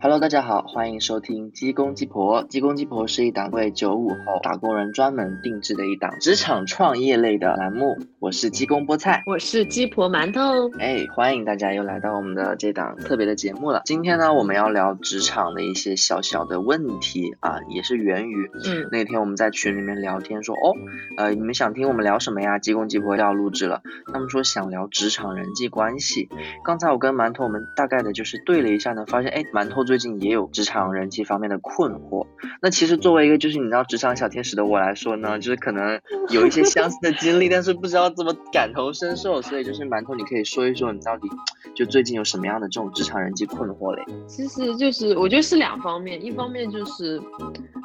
Hello，大家好，欢迎收听鸡公鸡婆。鸡公鸡婆是一档为九五后打工人专门定制的一档职场创业类的栏目。我是鸡公菠菜，我是鸡婆馒头。哎，欢迎大家又来到我们的这档特别的节目了。今天呢，我们要聊职场的一些小小的问题啊，也是源于嗯那天我们在群里面聊天说，哦，呃，你们想听我们聊什么呀？鸡公鸡婆要录制了，他们说想聊职场人际关系。刚才我跟馒头我们大概的就是对了一下呢，发现哎，馒头最近也有职场人际方面的困惑。那其实作为一个就是你知道职场小天使的我来说呢，就是可能有一些相似的经历，但是不知道怎么感同身受，所以就是馒头，你可以说一说你到底就最近有什么样的这种职场人际困惑嘞？其实就是我觉得是两方面，一方面就是，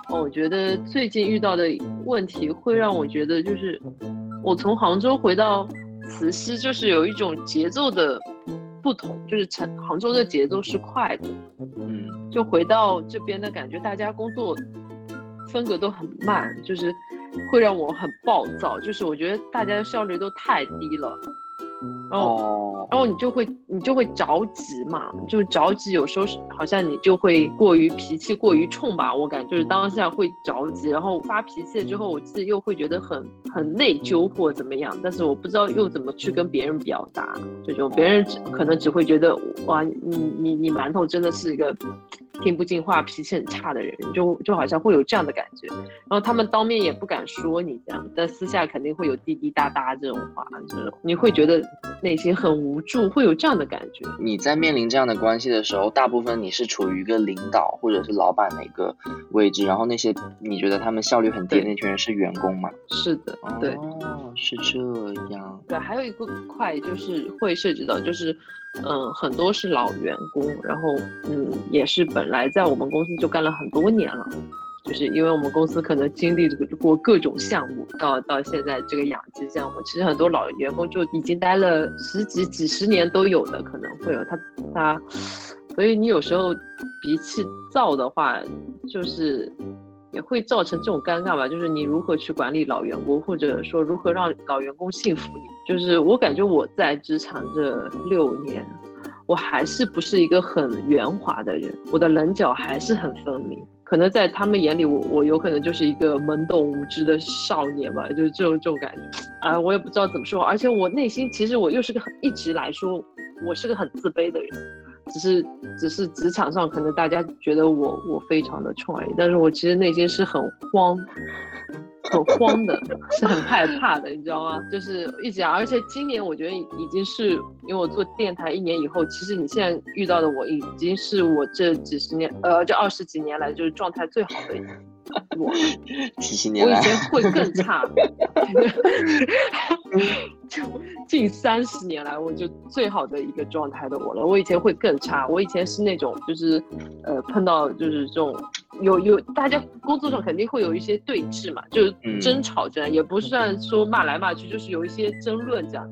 我觉得最近遇到的问题会让我觉得就是，我从杭州回到慈溪，就是有一种节奏的不同，就是成杭州的节奏是快的，就回到这边的感觉，大家工作风格都很慢，就是会让我很暴躁，就是我觉得大家的效率都太低了，然后。哦然后你就会你就会着急嘛，就着急，有时候是好像你就会过于脾气过于冲吧，我感觉就是当下会着急，然后发脾气了之后，我自己又会觉得很很内疚或怎么样，但是我不知道又怎么去跟别人表达这种，别人只可能只会觉得哇，你你你馒头真的是一个听不进话、脾气很差的人，就就好像会有这样的感觉，然后他们当面也不敢说你这样，但私下肯定会有滴滴答答这种话，这种你会觉得内心很无助，会有这样的感觉。你在面临这样的关系的时候，大部分你是处于一个领导或者是老板的一个位置，然后那些你觉得他们效率很低的那群人是员工吗？是的，对。哦，是这样。对，还有一个块就是会涉及到，就是，嗯，很多是老员工，然后，嗯，也是本来在我们公司就干了很多年了，就是因为我们公司可能经历过各种项目，到到现在这个养鸡项目，其实很多老员工就已经待了十几、几十年都有的，可能会有他他，所以你有时候脾气躁的话，就是也会造成这种尴尬吧，就是你如何去管理老员工，或者说如何让老员工信服你。就是我感觉我在职场这六年，我还是不是一个很圆滑的人，我的棱角还是很分明。可能在他们眼里，我我有可能就是一个懵懂无知的少年吧，就是这种这种感觉。啊，我也不知道怎么说，而且我内心其实我又是个很一直来说，我是个很自卑的人。只是只是职场上可能大家觉得我我非常的冲而已，但是我其实内心是很慌，很慌的，是很害怕的，你知道吗？就是一直，而且今年我觉得已经是因为我做电台一年以后，其实你现在遇到的我已经是我这几十年呃这二十几年来就是状态最好的，几十年来，我以前会更差 就近三十年来，我就最好的一个状态的我了。我以前会更差，我以前是那种就是，呃，碰到就是这种有有大家工作上肯定会有一些对峙嘛，就是嗯争吵这样，也不算说骂来骂去，就是有一些争论这样。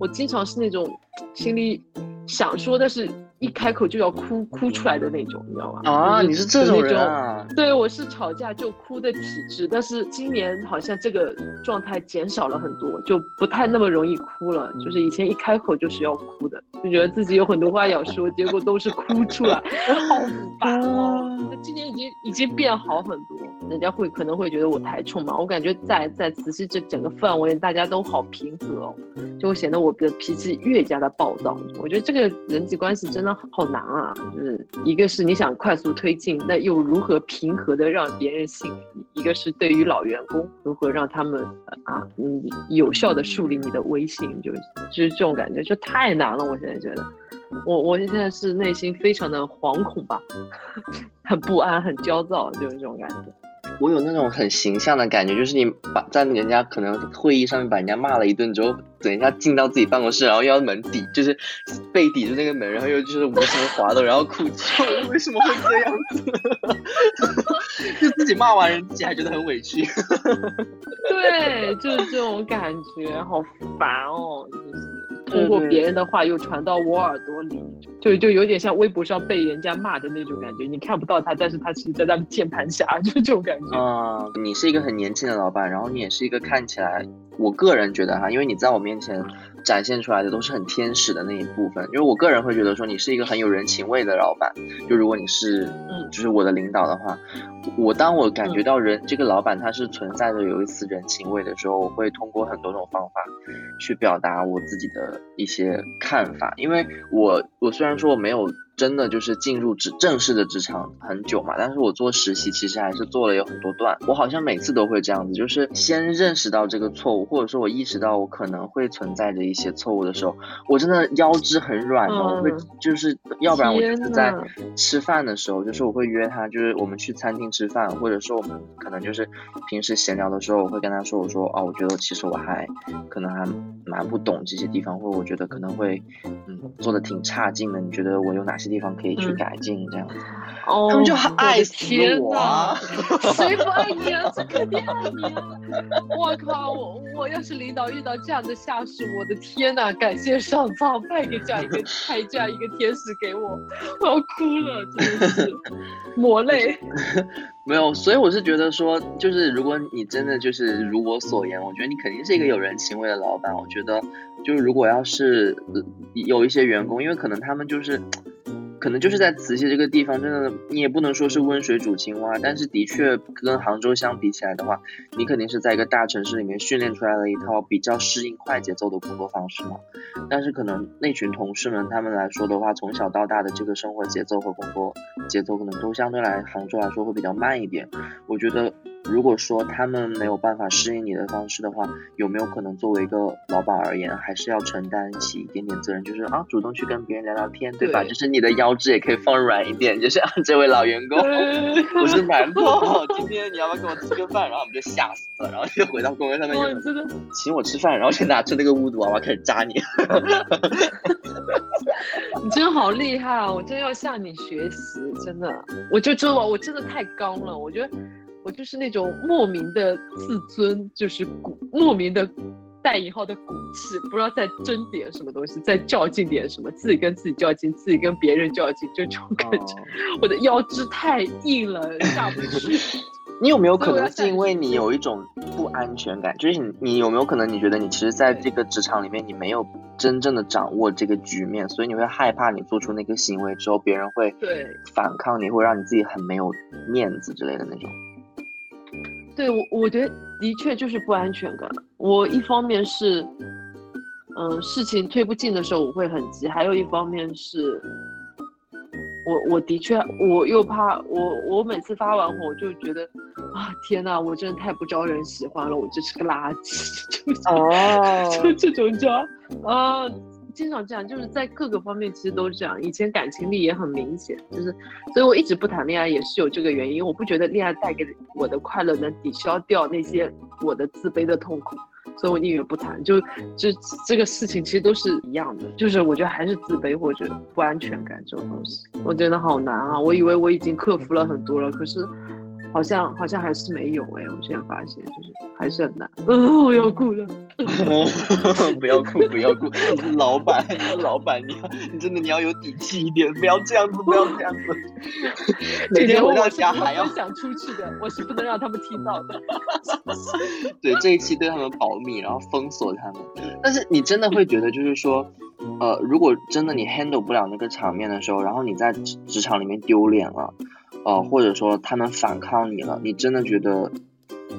我经常是那种心里想说，但是一开口就要哭哭出来的那种，你知道吗？啊，你是这种人？对，我是吵架就哭的体质，但是今年好像这个状态减少了很多，就不太那么容易哭了。就是以前一开口就是要哭的，就觉得自己有很多话要说，结果都是哭出来，好烦哦。今年已经已经变好很多，人家会可能会觉得我太冲嘛。我感觉在在慈溪这整个氛围，大家都好平和哦，就会显得我的脾气越加的暴躁。我觉得这个人际关系真的好难啊，就是一个是你想快速推进，那又如何平和的让别人信服你；一个是对于老员工，如何让他们呃啊嗯有效的树立你的威信，就是就是这种感觉，就太难了。我现在觉得，我我现在是内心非常的惶恐吧，很不安，很焦躁，就是这种感觉。我有那种很形象的感觉，就是你把在人家可能会议上面把人家骂了一顿之后，等一下进到自己办公室，然后要门抵，就是背抵住那个门，然后又就是无声滑动，然后哭泣，为什么会这样子？就自己骂完人，自己还觉得很委屈。对，就是这种感觉，好烦哦，就是通过别人的话又传到我耳朵里，就就有点像微博上被人家骂的那种感觉。你看不到他，但是他其实在他们键盘侠，就这种感觉。啊、你是一个很年轻的老板，然后你也是一个看起来，我个人觉得哈，因为你在我面前展现出来的都是很天使的那一部分。因为我个人会觉得说，你是一个很有人情味的老板。就如果你是，嗯，就是我的领导的话，我当我感觉到人这个老板他是存在着有一丝人情味的时候，我会通过很多种方法去表达我自己的一些看法。因为我我虽然说我没有。真的就是进入职正式的职场很久嘛，但是我做实习其实还是做了有很多段，我好像每次都会这样子，就是先认识到这个错误，或者说我意识到我可能会存在着一些错误的时候，我真的腰肢很软的，我会就是要不然我就是在吃饭的时候，就是我会约他，就是我们去餐厅吃饭，或者说我们可能就是平时闲聊的时候，我会跟他说，我说哦，我觉得其实我还可能还蛮不懂这些地方，或者我觉得可能会嗯做的挺差劲的，你觉得我有哪些？地方可以去改进，这样子，哦他们就爱死我啊！谁不爱你啊？这肯定爱你啊！我靠，我我要是领导遇到这样的下属，我的天呐！感谢上苍派给这样一个派这样一个天使给我，我要哭了，真的是 抹泪。没有，所以我是觉得说，就是如果你真的就是如我所言，我觉得你肯定是一个有人情味的老板。我觉得，就是如果要是有一些员工，因为可能他们就是。可能就是在慈溪这个地方，真的你也不能说是温水煮青蛙，但是的确跟杭州相比起来的话，你肯定是在一个大城市里面训练出来了一套比较适应快节奏的工作方式嘛。但是可能那群同事们他们来说的话，从小到大的这个生活节奏和工作节奏可能都相对来杭州来说会比较慢一点。我觉得。如果说他们没有办法适应你的方式的话，有没有可能作为一个老板而言，还是要承担起一点点责任，就是啊，主动去跟别人聊聊天，对吧？就是你的腰肢也可以放软一点，就是啊，这位老员工，我是馒头，今天你要不要跟我吃个饭？然后我们就吓死了，然后就回到工位上面，请我吃饭，然后就拿出那个巫毒娃娃开始扎你。你真好厉害啊！我真要向你学习，真的，我就知道我真的太刚了，我觉得。我就是那种莫名的自尊，就是骨莫名的带引号的骨气，不知道在争点什么东西，在较劲点什么，自己跟自己较劲，自己跟别人较劲，就这种感觉。我的腰肢太硬了，下不去。你有没有可能是因为你有一种不安全感？就是你，你有没有可能你觉得你其实在这个职场里面，你没有真正的掌握这个局面，所以你会害怕你做出那个行为之后，别人会对反抗你，会让你自己很没有面子之类的那种。对我，我觉得的确就是不安全感。我一方面是，嗯，事情推不进的时候我会很急；，还有一方面是，我我的确我又怕我我每次发完火，我就觉得啊，天哪，我真的太不招人喜欢了，我就是个垃圾，就就这种叫啊。经常这样，就是在各个方面其实都是这样。以前感情力也很明显，就是，所以我一直不谈恋爱也是有这个原因。我不觉得恋爱带给我的快乐能抵消掉那些我的自卑的痛苦，所以我宁愿不谈。就就这个事情其实都是一样的，就是我觉得还是自卑或者不安全感这种东西，我觉得好难啊。我以为我已经克服了很多了，可是。好像好像还是没有哎，我现在发现就是还是很难。嗯，我要哭了。不要哭，不要哭，你是老板，你是老板，你要你真的你要有底气一点，不要这样子，不要这样子。每天回到家还要想出去的，我是不能让他们听到的。对，这一期对他们保密，然后封锁他们。但是你真的会觉得，就是说，呃，如果真的你 handle 不了那个场面的时候，然后你在职职场里面丢脸了。呃，或者说他们反抗你了，你真的觉得，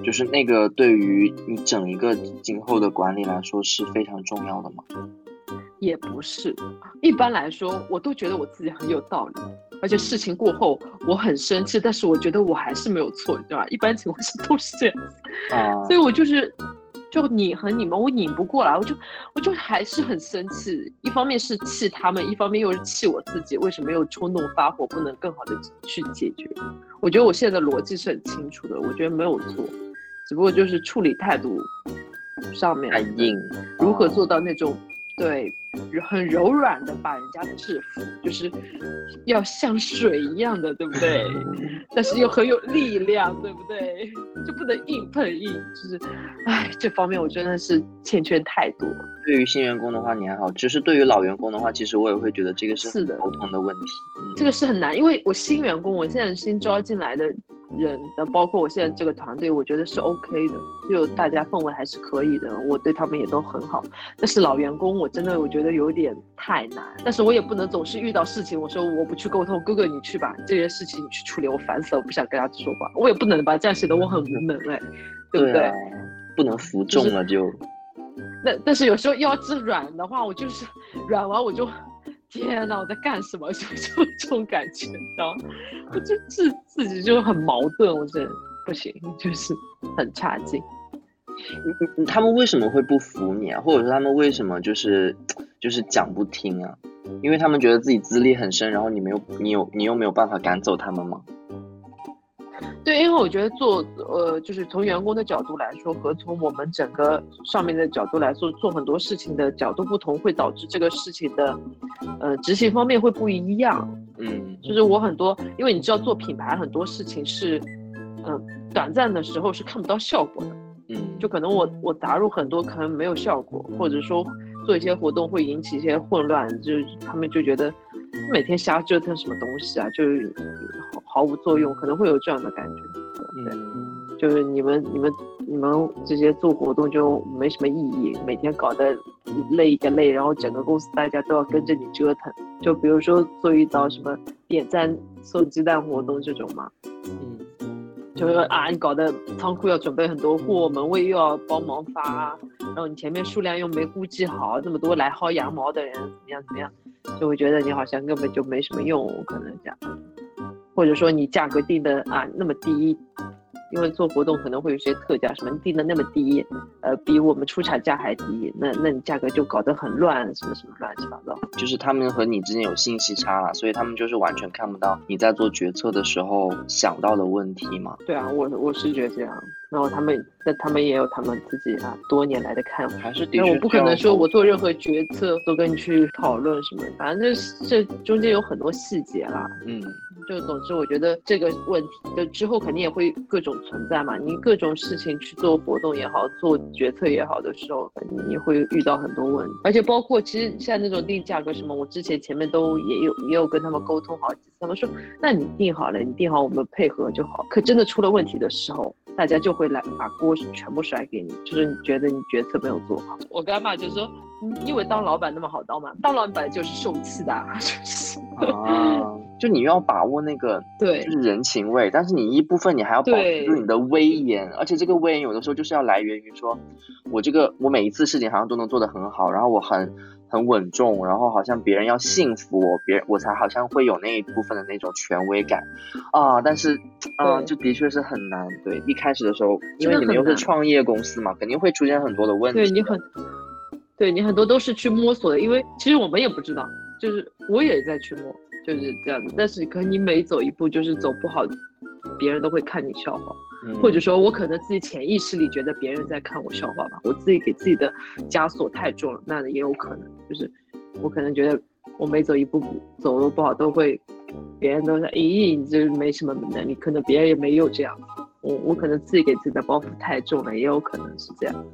就是那个对于你整一个今后的管理来说是非常重要的吗？也不是，一般来说，我都觉得我自己很有道理，而且事情过后我很生气，但是我觉得我还是没有错，对吧？一般情况下都是这样，啊，所以我就是。就拧和你们，我拧不过来，我就我就还是很生气。一方面是气他们，一方面又是气我自己，为什么又冲动发火，不能更好的去解决？我觉得我现在的逻辑是很清楚的，我觉得没有错，只不过就是处理态度上面太硬，如何做到那种。对，很柔软的把人家制服，就是要像水一样的，对不对？但是又很有力量，对不对？就不能硬碰硬，就是，唉，这方面我真的是欠缺太多。对于新员工的话，你还好；，只是对于老员工的话，其实我也会觉得这个是是的沟通的问题。这个是很难，因为我新员工，我现在新招进来的人的，包括我现在这个团队，我觉得是 OK 的，就大家氛围还是可以的，我对他们也都很好。但是老员工，我真的我觉得有点太难，但是我也不能总是遇到事情，我说我不去沟通，哥哥你去吧，这些事情你去处理，我烦死了，我不想跟他说话，我也不能把这样显得我很无能哎，对不对？不能服众了就。那但是有时候腰肢软的话，我就是软完我就。天呐，我在干什么？就就这种感觉，你知道吗？我就自自己就很矛盾，我真不行，就是很差劲。你他们为什么会不服你啊？或者说他们为什么就是就是讲不听啊？因为他们觉得自己资历很深，然后你没有你有你又没有办法赶走他们吗？对，因为我觉得做呃，就是从员工的角度来说，和从我们整个上面的角度来说，做很多事情的角度不同，会导致这个事情的呃执行方面会不一样。嗯，就是我很多，因为你知道做品牌很多事情是，嗯，短暂的时候是看不到效果的。嗯，就可能我我打入很多可能没有效果，或者说做一些活动会引起一些混乱，就是他们就觉得每天瞎折腾什么东西啊，就是。毫无作用，可能会有这样的感觉，对，就是你们、你们、你们这些做活动就没什么意义，每天搞得累一个累，然后整个公司大家都要跟着你折腾。就比如说做一道什么点赞送鸡蛋活动这种嘛，嗯，就是啊，你搞得仓库要准备很多货，门卫又要帮忙发，然后你前面数量又没估计好，那么多来薅羊毛的人怎么样怎么样，就会觉得你好像根本就没什么用，可能这样。或者说你价格定的啊那么低，因为做活动可能会有些特价，什么定的那么低，呃，比我们出厂价还低，那那你价格就搞得很乱，什么什么乱七八糟。就是他们和你之间有信息差了，所以他们就是完全看不到你在做决策的时候想到的问题嘛。对啊，我我是觉得这样。然后他们，那他们也有他们自己啊多年来的看法，还是但我不可能说我做任何决策都跟你去讨论什么，反正这这中间有很多细节啦。嗯，就总之我觉得这个问题，就之后肯定也会各种存在嘛。你各种事情去做活动也好，做决策也好的时候，你会遇到很多问题，而且包括其实像那种定价格什么，我之前前面都也有也有跟他们沟通好几次，他们说那你定好了，你定好我们配合就好。可真的出了问题的时候。大家就会来把锅全部甩给你，就是你觉得你决策没有做好。我干妈就说，你以为当老板那么好当吗？当老板就是受气的，就是啊，就你要把握那个对，就是人情味，但是你一部分你还要保持住你的威严，而且这个威严有的时候就是要来源于说，我这个我每一次事情好像都能做得很好，然后我很。很稳重，然后好像别人要信服我，别我才好像会有那一部分的那种权威感啊。但是，啊，就的确是很难。对，一开始的时候，因为你们又是创业公司嘛，肯定会出现很多的问题。对你很，对你很多都是去摸索的，因为其实我们也不知道，就是我也在去摸，就是这样子。但是可能你每走一步就是走不好，别人都会看你笑话。或者说，我可能自己潜意识里觉得别人在看我笑话吧，我自己给自己的枷锁太重了，那也有可能，就是我可能觉得我每走一步走路不好，都会别人都说，咦，你这没什么能力，可能别人也没有这样，我我可能自己给自己的包袱太重了，也有可能是这样。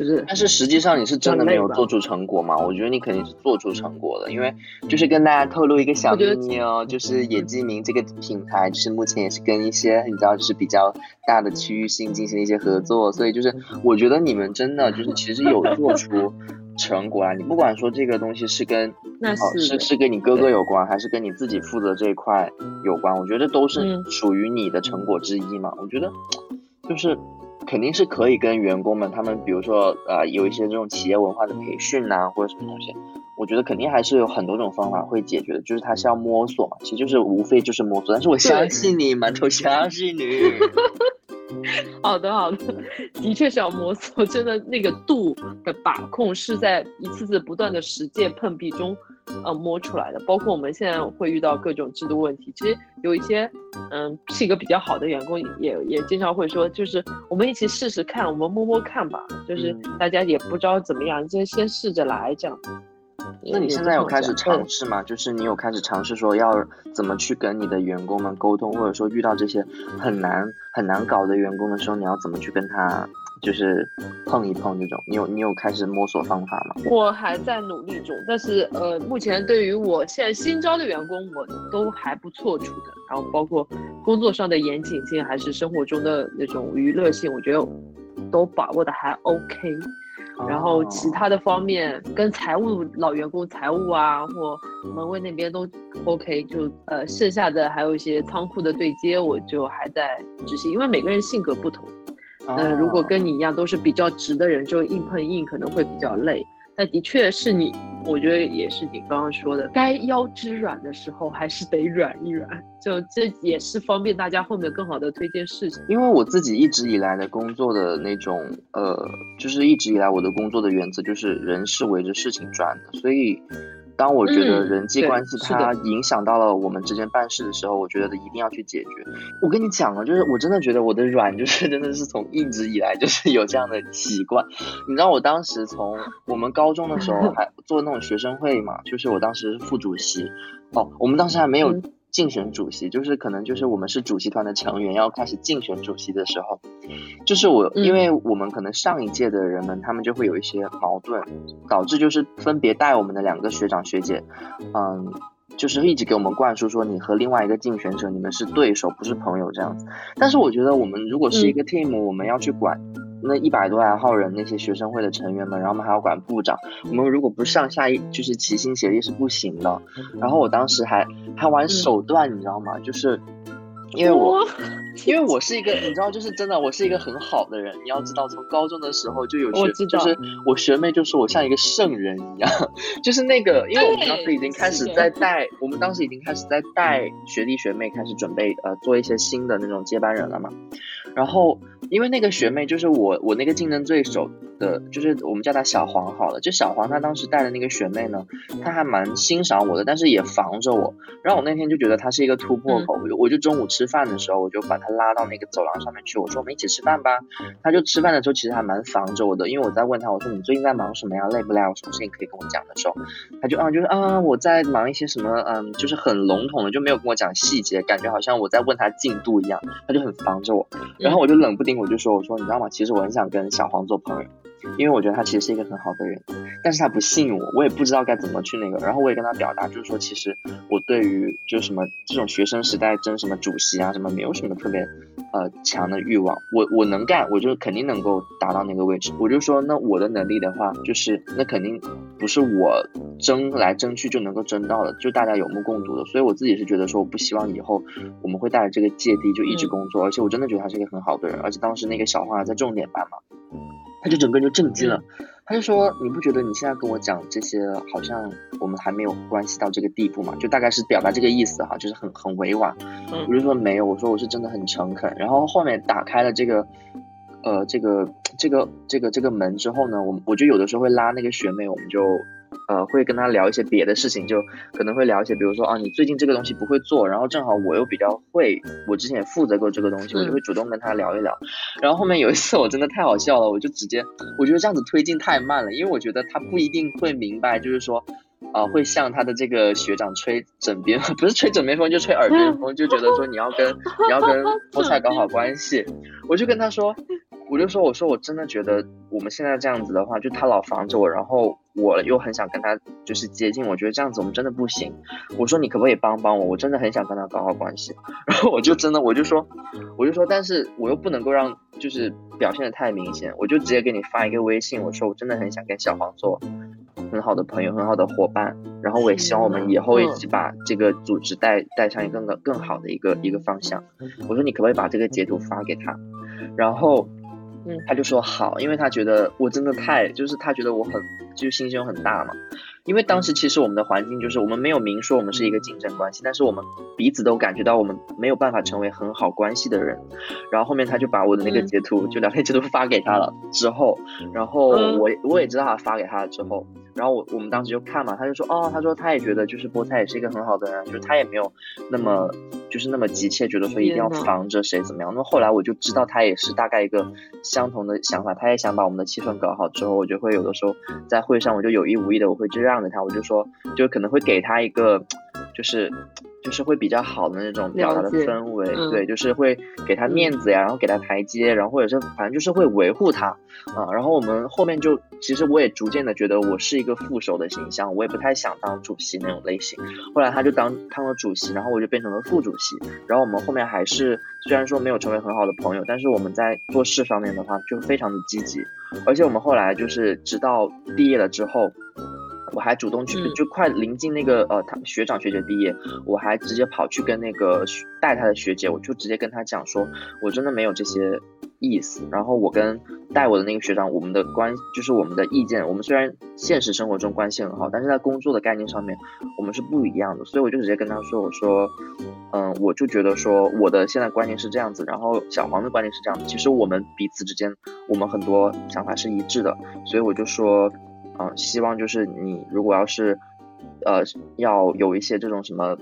就是，但是实际上你是真的没有做出成果吗？我觉得你肯定是做出成果了，因为就是跟大家透露一个小秘密哦，就是野鸡鸣这个品牌，就是目前也是跟一些你知道，就是比较大的区域性进行一些合作，所以就是我觉得你们真的就是其实有做出成果啊！你不管说这个东西是跟那是是是跟你哥哥有关，还是跟你自己负责这一块有关，我觉得都是属于你的成果之一嘛。我觉得就是。肯定是可以跟员工们，他们比如说呃有一些这种企业文化的培训呐，或者什么东西，我觉得肯定还是有很多种方法会解决的，就是他是要摸索嘛，其实就是无非就是摸索。但是我相信你，馒头相信你。好 的好的，的确是要摸索，真的那个度的把控是在一次次不断的实践碰壁中。呃，摸出来的，包括我们现在会遇到各种制度问题，其实有一些，嗯，是一个比较好的员工也也经常会说，就是我们一起试试看，我们摸摸看吧，就是大家也不知道怎么样，先先试着来这样。那你现在有开始尝试吗？就是你有开始尝试说要怎么去跟你的员工们沟通，或者说遇到这些很难很难搞的员工的时候，你要怎么去跟他就是碰一碰这种？你有你有开始摸索方法吗？我还在努力中，但是呃，目前对于我现在新招的员工，我都还不错处的。然后包括工作上的严谨性，还是生活中的那种娱乐性，我觉得都把握的还 OK。然后其他的方面跟财务老员工财务啊或门卫那边都 OK，就呃剩下的还有一些仓库的对接，我就还在执行，因为每个人性格不同。嗯，如果跟你一样都是比较直的人，就硬碰硬可能会比较累。但的确是你，我觉得也是你刚刚说的，该腰肢软的时候还是得软一软，就这也是方便大家后面更好的推荐事情。因为我自己一直以来的工作的那种，呃，就是一直以来我的工作的原则就是人是围着事情转的，所以。当我觉得人际关系它影响到了我们之间办事的时候，我觉得一定要去解决。我跟你讲啊，就是我真的觉得我的软就是真的是从一直以来就是有这样的习惯。你知道我当时从我们高中的时候 还做那种学生会嘛，就是我当时是副主席。哦，我们当时还没有。竞选主席就是可能就是我们是主席团的成员要开始竞选主席的时候，就是我因为我们可能上一届的人们他们就会有一些矛盾，导致就是分别带我们的两个学长学姐，嗯，就是一直给我们灌输说你和另外一个竞选者你们是对手不是朋友这样子。但是我觉得我们如果是一个 team，我们要去管。那一百多来号人，那些学生会的成员们，然后我们还要管部长，我们如果不上下一就是齐心协力是不行的。然后我当时还还玩手段，你知道吗？就是因为我 因为我是一个你知道，就是真的我是一个很好的人。你要知道，从高中的时候就有学，就是我学妹就说我像一个圣人一样，就是那个，因为我们当时已经开始在带，我们当时已经开始在带学弟学妹开始准备呃做一些新的那种接班人了嘛，然后。因为那个学妹就是我，我那个竞争对手的，就是我们叫她小黄好了。就小黄她当时带的那个学妹呢，她还蛮欣赏我的，但是也防着我。然后我那天就觉得她是一个突破口，我就我就中午吃饭的时候，我就把她拉到那个走廊上面去，我说我们一起吃饭吧。她就吃饭的时候其实还蛮防着我的，因为我在问她，我说你最近在忙什么呀？累不累？有什么事情可以跟我讲的时候，她就啊，就是啊，我在忙一些什么，嗯，就是很笼统的，就没有跟我讲细节，感觉好像我在问她进度一样，她就很防着我。然后我就冷不丁。我就说，我说你知道吗？其实我很想跟小黄做朋友，因为我觉得他其实是一个很好的人，但是他不信我，我也不知道该怎么去那个。然后我也跟他表达，就是说，其实我对于就是什么这种学生时代争什么主席啊什么，没有什么特别呃强的欲望。我我能干，我就肯定能够达到那个位置。我就说，那我的能力的话，就是那肯定不是我争来争去就能够争到的，就大家有目共睹的。所以我自己是觉得说，我不希望以后我们会带着这个芥蒂就一直工作，而且我真的觉得他是一个很好的人，而且当。当时那个小花在重点班嘛，他就整个人就震惊了，他就说：“你不觉得你现在跟我讲这些，好像我们还没有关系到这个地步嘛？”就大概是表达这个意思哈，就是很很委婉。我就说没有，我说我是真的很诚恳。然后后面打开了这个，呃，这个这个这个这个门之后呢，我我就有的时候会拉那个学妹，我们就。呃，会跟他聊一些别的事情，就可能会聊一些，比如说啊，你最近这个东西不会做，然后正好我又比较会，我之前也负责过这个东西，我就会主动跟他聊一聊。然后后面有一次我真的太好笑了，我就直接，我觉得这样子推进太慢了，因为我觉得他不一定会明白，就是说，啊，会向他的这个学长吹枕边，不是吹枕边风，就吹耳边风，就觉得说你要跟你要跟 菠菜搞好关系，我就跟他说。我就说，我说我真的觉得我们现在这样子的话，就他老防着我，然后我又很想跟他就是接近，我觉得这样子我们真的不行。我说你可不可以帮帮我？我真的很想跟他搞好关系。然后我就真的我就说，我就说，但是我又不能够让就是表现的太明显，我就直接给你发一个微信，我说我真的很想跟小黄做很好的朋友，很好的伙伴。然后我也希望我们以后一起把这个组织带带上一个更更好的一个一个方向。我说你可不可以把这个截图发给他？然后。嗯，他就说好，因为他觉得我真的太，就是他觉得我很，就是心胸很大嘛。因为当时其实我们的环境就是我们没有明说我们是一个竞争关系，但是我们彼此都感觉到我们没有办法成为很好关系的人。然后后面他就把我的那个截图，就聊天截图发给他了之后，然后我我也知道他发给他了之后。然后我我们当时就看嘛，他就说哦，他说他也觉得就是菠菜也是一个很好的人，就是他也没有那么就是那么急切，觉得说一定要防着谁怎么样。那么后来我就知道他也是大概一个相同的想法，他也想把我们的气氛搞好。之后我就会有的时候在会上，我就有意无意的我会就让着他，我就说就可能会给他一个就是就是会比较好的那种表达的氛围，嗯对，就是会给他面子呀，然后给他台阶，然后或者是反正就是会维护他啊、然后我们后面就其实我也逐渐的觉得我是一个副手的形象，我也不太想当主席那种类型。后来他就当当了主席，然后我就变成了副主席。然后我们后面还是虽然说没有成为很好的朋友，但是我们在做事方面的话就非常的积极，而且我们后来就是直到毕业了之后。我还主动去，嗯就快临近那个呃，他学长学姐毕业，我还直接跑去跟那个带他的学姐，我就直接跟他讲说，我真的没有这些意思。然后我跟带我的那个学长，我们的关就是我们的意见，我们虽然现实生活中关系很好，但是在工作的概念上面我们是不一样的。所以我就直接跟他说，我说，嗯，我就觉得说我的现在观念是这样子，然后小黄的观念是这样子。其实我们彼此之间，我们很多想法是一致的，所以我就说。嗯，希望就是你如果要是，呃，要有一些这种什么，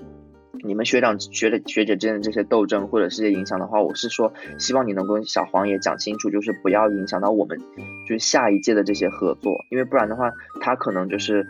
你们学长学的学姐之间的这些斗争或者是些影响的话，我是说希望你能跟小黄也讲清楚，就是不要影响到我们就是下一届的这些合作，因为不然的话，他可能就是。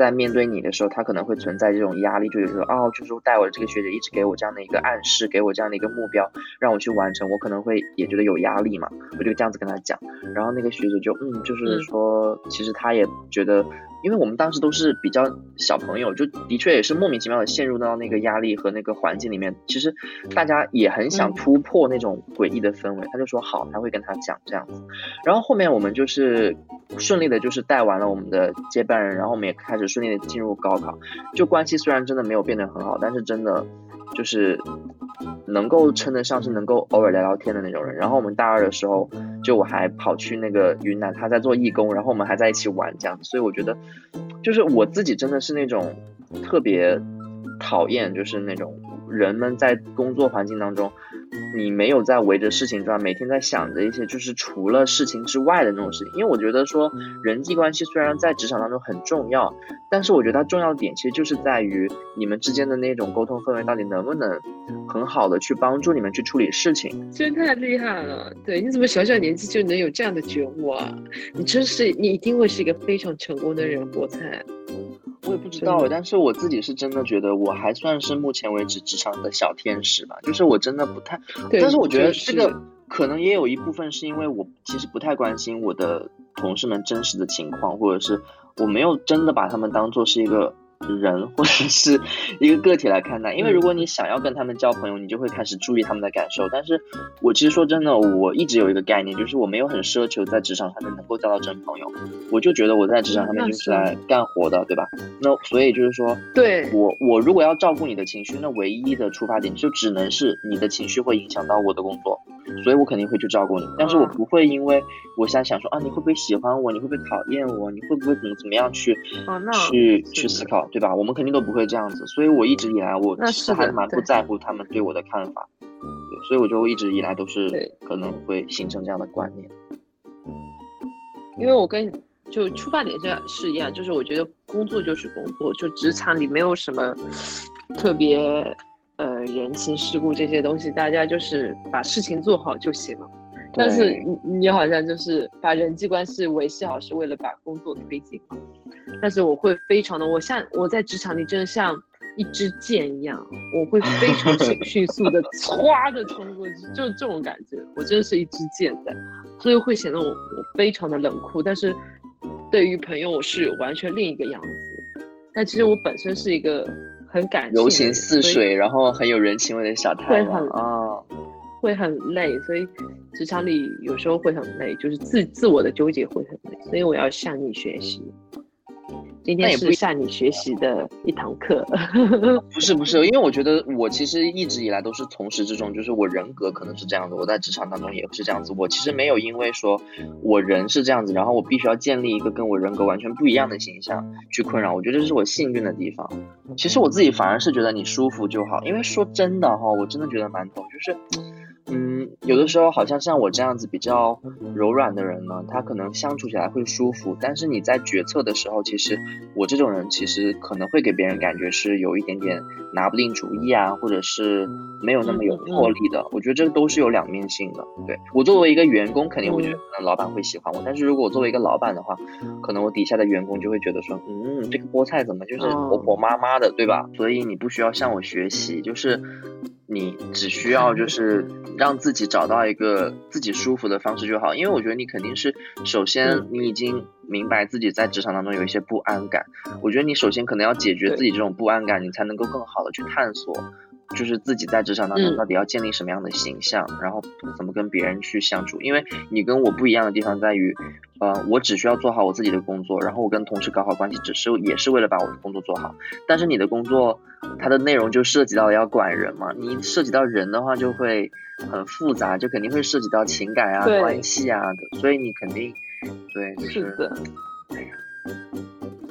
在面对你的时候，他可能会存在这种压力，就是说，哦，就是带我的这个学姐一直给我这样的一个暗示，给我这样的一个目标，让我去完成，我可能会也觉得有压力嘛，我就这样子跟他讲，然后那个学姐就，嗯，就是说，其实她也觉得，因为我们当时都是比较小朋友，就的确也是莫名其妙的陷入到那个压力和那个环境里面，其实大家也很想嗯。突破那种诡异的氛围，他就说好，他会跟他讲这样子，然后后面我们就是顺利的，就是带完了我们的接班人，然后我们也开始顺利的进入高考。就关系虽然真的没有变得很好，但是真的就是能够称得上是能够偶尔聊聊天的那种人。然后我们大二的时候，就我还跑去那个云南，他在做义工，然后我们还在一起玩这样子。所以我觉得，就是我自己真的是那种特别讨厌，就是那种人们在工作环境当中。你没有在围着事情转，每天在想着一些就是除了事情之外的那种事情，因为我觉得说人际关系虽然在职场当中很重要，但是我觉得它重要的点其实就是在于你们之间的那种沟通氛围到底能不能很好的去帮助你们去处理事情。真太厉害了！对，你怎么小小年纪就能有这样的觉悟啊？你真是，你一定会是一个非常成功的人，菠菜。我也不知道欸，但是我自己是真的觉得我还算是目前为止职场的小天使吧，就是我真的不太，但是我觉得这个可能也有一部分是因为我其实不太关心我的同事们真实的情况，或者是我没有真的把他们当做是一个人 或者是一个个体来看待。因为如果你想要跟他们交朋友，你就会开始注意他们的感受。但是我其实说真的，我一直有一个概念，就是我没有很奢求在职场上面能够交到真朋友，我就觉得我在职场上面就是是来干活的，对吧？那所以就是说，对，我我如果要照顾你的情绪，那唯一的出发点就只能是你的情绪会影响到我的工作，所以我肯定会去照顾你。但是我嗯不会因为我想想说啊，你会不会喜欢我，你会不会讨厌我，你会不会怎么怎么样去哦，去去思考，对吧？我们肯定都不会这样子。所以我一直以来我其实还是蛮不在乎他们对我的看法，对，所以我就一直以来都是可能会形成这样的观念。因为我跟就出发点是是一样，就是我觉得工作就是工作，就职场里没有什么特别呃人情世故这些东西，大家就是把事情做好就行了。但是你你好像就是把人际关系维系好，是为了把工作推进。但是我会非常的，我像我在职场里真的像一支箭一样，我会非常迅 迅速的歘的冲过去，就是这种感觉，我真的是一支箭在，所以会显得我我非常的冷酷，但是对于朋友我是完全另一个样子。但其实我本身是一个很感柔情似水，然后很有人情味的小太阳啊。会很累，所以职场里有时候会很累，就是自自我的纠结会很累，所以我要向你学习。今天也不一是向你学习的一堂课。不是不是，因为我觉得我其实一直以来都是从始至终，就是我人格可能是这样子，我在职场当中也是这样子。我其实没有因为说我人是这样子，然后我必须要建立一个跟我人格完全不一样的形象去困扰。我觉得这是我幸运的地方。其实我自己反而是觉得你舒服就好，因为说真的哈，我真的觉得馒头就是。嗯，有的时候好像像我这样子比较柔软的人呢，他可能相处起来会舒服，但是你在决策的时候，其实我这种人其实可能会给别人感觉是有一点点拿不定主意啊，或者是没有那么有魄力的。我觉得这都是有两面性的。对我作为一个员工，肯定我觉得可能老板会喜欢我，但是如果我作为一个老板的话，可能我底下的员工就会觉得说，嗯，这个菠菜怎么就是婆婆妈妈的，对吧？所以你不需要向我学习，就是。你只需要就是让自己找到一个自己舒服的方式就好，因为我觉得你肯定是首先你已经明白自己在职场当中有一些不安感，我觉得你首先可能要解决自己这种不安感，你才能够更好的去探索。就是自己在职场当中到底要建立什么样的形象，然后怎么跟别人去相处。因为你跟我不一样的地方在于，呃，我只需要做好我自己的工作，然后我跟同事搞好关系，只是也是为了把我的工作做好。但是你的工作，它的内容就涉及到要管人嘛，你涉及到人的话就会很复杂，就肯定会涉及到情感啊、关系啊的，所以你肯定对，是的。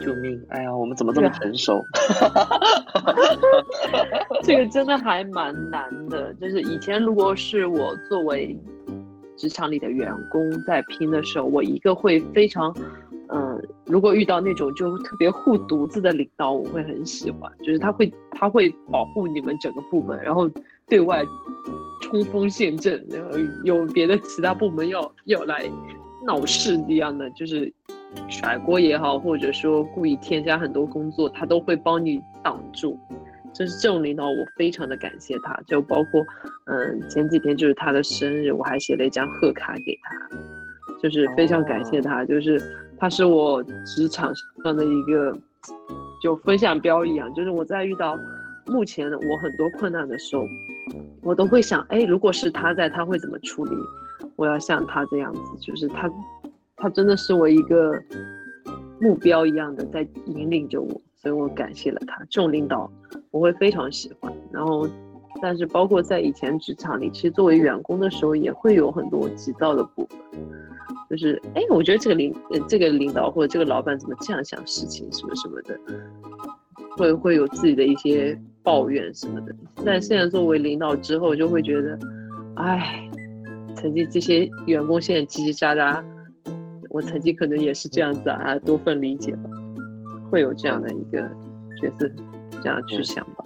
救命！哎呀，我们怎么这么成熟？这个真的还蛮难的。就是以前如果是我作为职场里的员工在拼的时候，我一个会非常，嗯，如果遇到那种就特别护犊子的领导，我会很喜欢。就是他会他会保护你们整个部门，然后对外冲锋陷阵，然后有别的其他部门要要来闹事一样的，就是。甩锅也好，或者说故意添加很多工作，他都会帮你挡住。就是这种领导，我非常的感谢他。就包括，嗯，前几天就是他的生日，我还写了一张贺卡给他，就是非常感谢他。就是他是我职场上的一个就分享标一样。就是我在遇到目前我很多困难的时候，我都会想，哎，如果是他在，他会怎么处理？我要像他这样子，就是他。他真的是我一个目标一样的在引领着我，所以我感谢了他。这种领导我会非常喜欢。然后，但是包括在以前职场里，其实作为员工的时候，也会有很多急躁的部分。就是哎，我觉得这个领这个领导或者这个老板怎么这样想事情什么什么的，会会有自己的一些抱怨什么的。但现在作为领导之后，就会觉得，哎，曾经这些员工现在叽叽喳喳。我曾经可能也是这样子啊，多份理解吧，会有这样的一个角色，这样去想吧。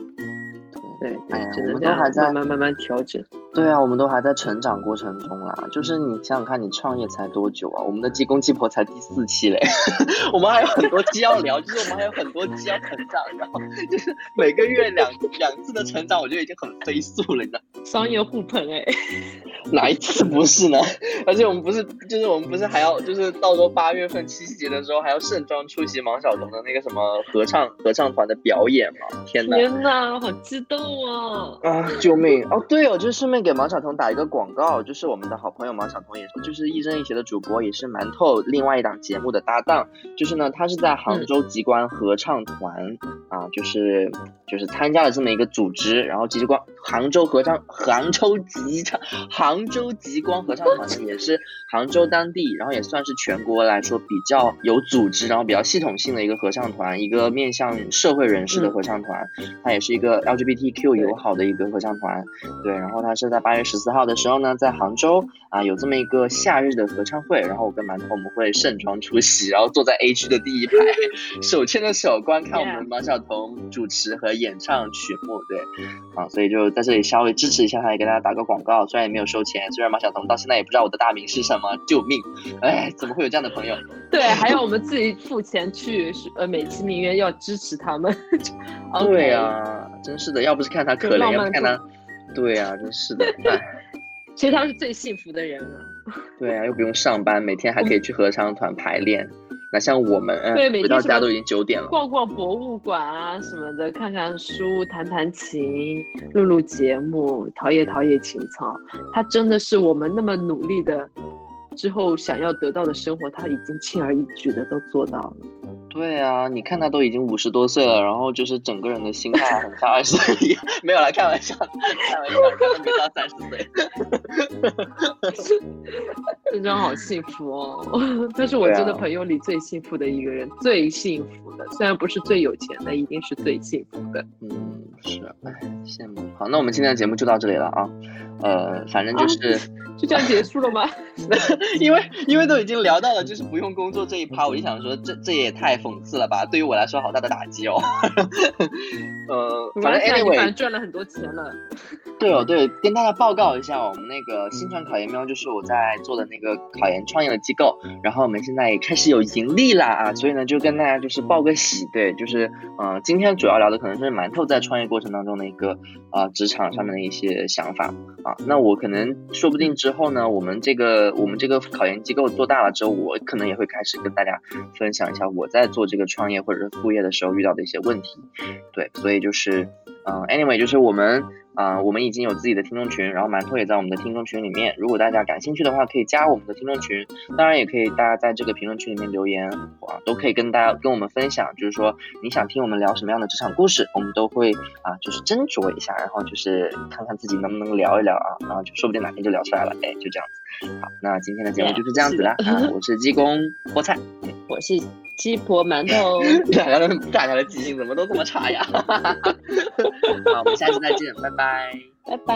对，只能这样慢慢慢慢调整。对啊，我们都还在成长过程中啦。就是你想想看，你创业才多久啊？我们的鸡公鸡婆才第四期嘞，我们还有很多鸡要聊，就是我们还有很多鸡要成长，然后就是每个月两两次的成长，我觉得已经很飞速了，你知道？商业互捧哎。哪一次不是呢？而且我们不是，就是我们不是还要，就是到时候八月份七夕节的时候还要盛装出席芒晓彤的那个什么合唱合唱团的表演吗？天哪！天哪，好激动啊！啊，救命！哦，对哦，就是顺便给毛晓彤打一个广告，就是我们的好朋友毛晓彤，也是就是亦正亦邪的主播，也是馒头另外一档节目的搭档。就是呢，他是在杭州极光合唱团啊，就是就是参加了这么一个组织，然后极光杭州合唱杭州极唱杭。杭州极光合唱团呢，也是杭州当地，然后也算是全国来说比较有组织，然后比较系统性的一个合唱团，一个面向社会人士的合唱团。它也是一个 LGBTQ 友好的一个合唱团。对，然后它是在八月十四号的时候呢，在杭州啊有这么一个夏日的合唱会，然后我跟馒头我们会盛装出席，然后坐在 A 区的第一排，手牵着手观看我们毛晓彤主持和演唱曲目。对，啊，所以就在这里稍微支持一下他，也给大家打个广告，虽然也没有收。钱，虽然马晓彤到现在也不知道我的大名是什么，救命！哎，怎么会有这样的朋友？对，还有我们自己付钱去，呃，美其名曰要支持他们。对呀，真是的，要不是看他可怜，要不看他，对啊，真是的。其实他是最幸福的人了。对啊，又不用上班，每天还可以去合唱团排练。那像我们，对，回到家都已经九点了，逛逛博物馆啊什么的，看看书，弹弹琴，录录节目，陶冶陶冶情操。他真的是我们那么努力的，之后想要得到的生活，他已经轻而易举的都做到了。对啊，你看他都已经五十多岁了，然后就是整个人的心态很像二十岁一样。没有啦开玩笑，开玩笑，可能没到三十岁。真的好幸福哦！他是我真的朋友里最幸福的一个人，最幸福的。虽然不是最有钱的，一定是最幸福的。嗯，是，哎，羡慕。好，那我们今天的节目就到这里了啊。呃，反正就是，就这样结束了吗？因为因为都已经聊到了就是不用工作这一趴，我就想说，这这也太讽刺了吧？对于我来说，好大的打击哦。呃，反正 anyway 赚了很多钱了。对哦，对，跟大家报告一下，我们那个新传考研喵就是我在做的那个考研创业的机构，然后我们现在也开始有盈利啦啊，所以呢就跟大家就是报个喜，对，就是嗯，今天主要聊的可能是馒头在创业过程当中的一个啊职场上面的一些想法啊，那我可能说不定之后呢，我们这个我们这个考研机构做大了之后，我可能也会开始跟大家分享一下我在做这个创业或者是副业的时候遇到的一些问题，对，所以就是嗯，anyway 就是我们。啊，我们已经有自己的听众群，然后馒头也在我们的听众群里面。如果大家感兴趣的话，可以加我们的听众群。当然，也可以大家在这个评论区里面留言，啊，都可以跟大家跟我们分享，就是说你想听我们聊什么样的职场故事，我们都会啊，就是斟酌一下，然后就是看看自己能不能聊一聊啊，然后就说不定哪天就聊出来了，哎，就这样子。好，那今天的节目就是这样子啦啊，我是鸡公菠菜，我是。鸡婆馒头，大家的大家的记性怎么都这么差呀？好，我们下期再见，拜拜，拜拜。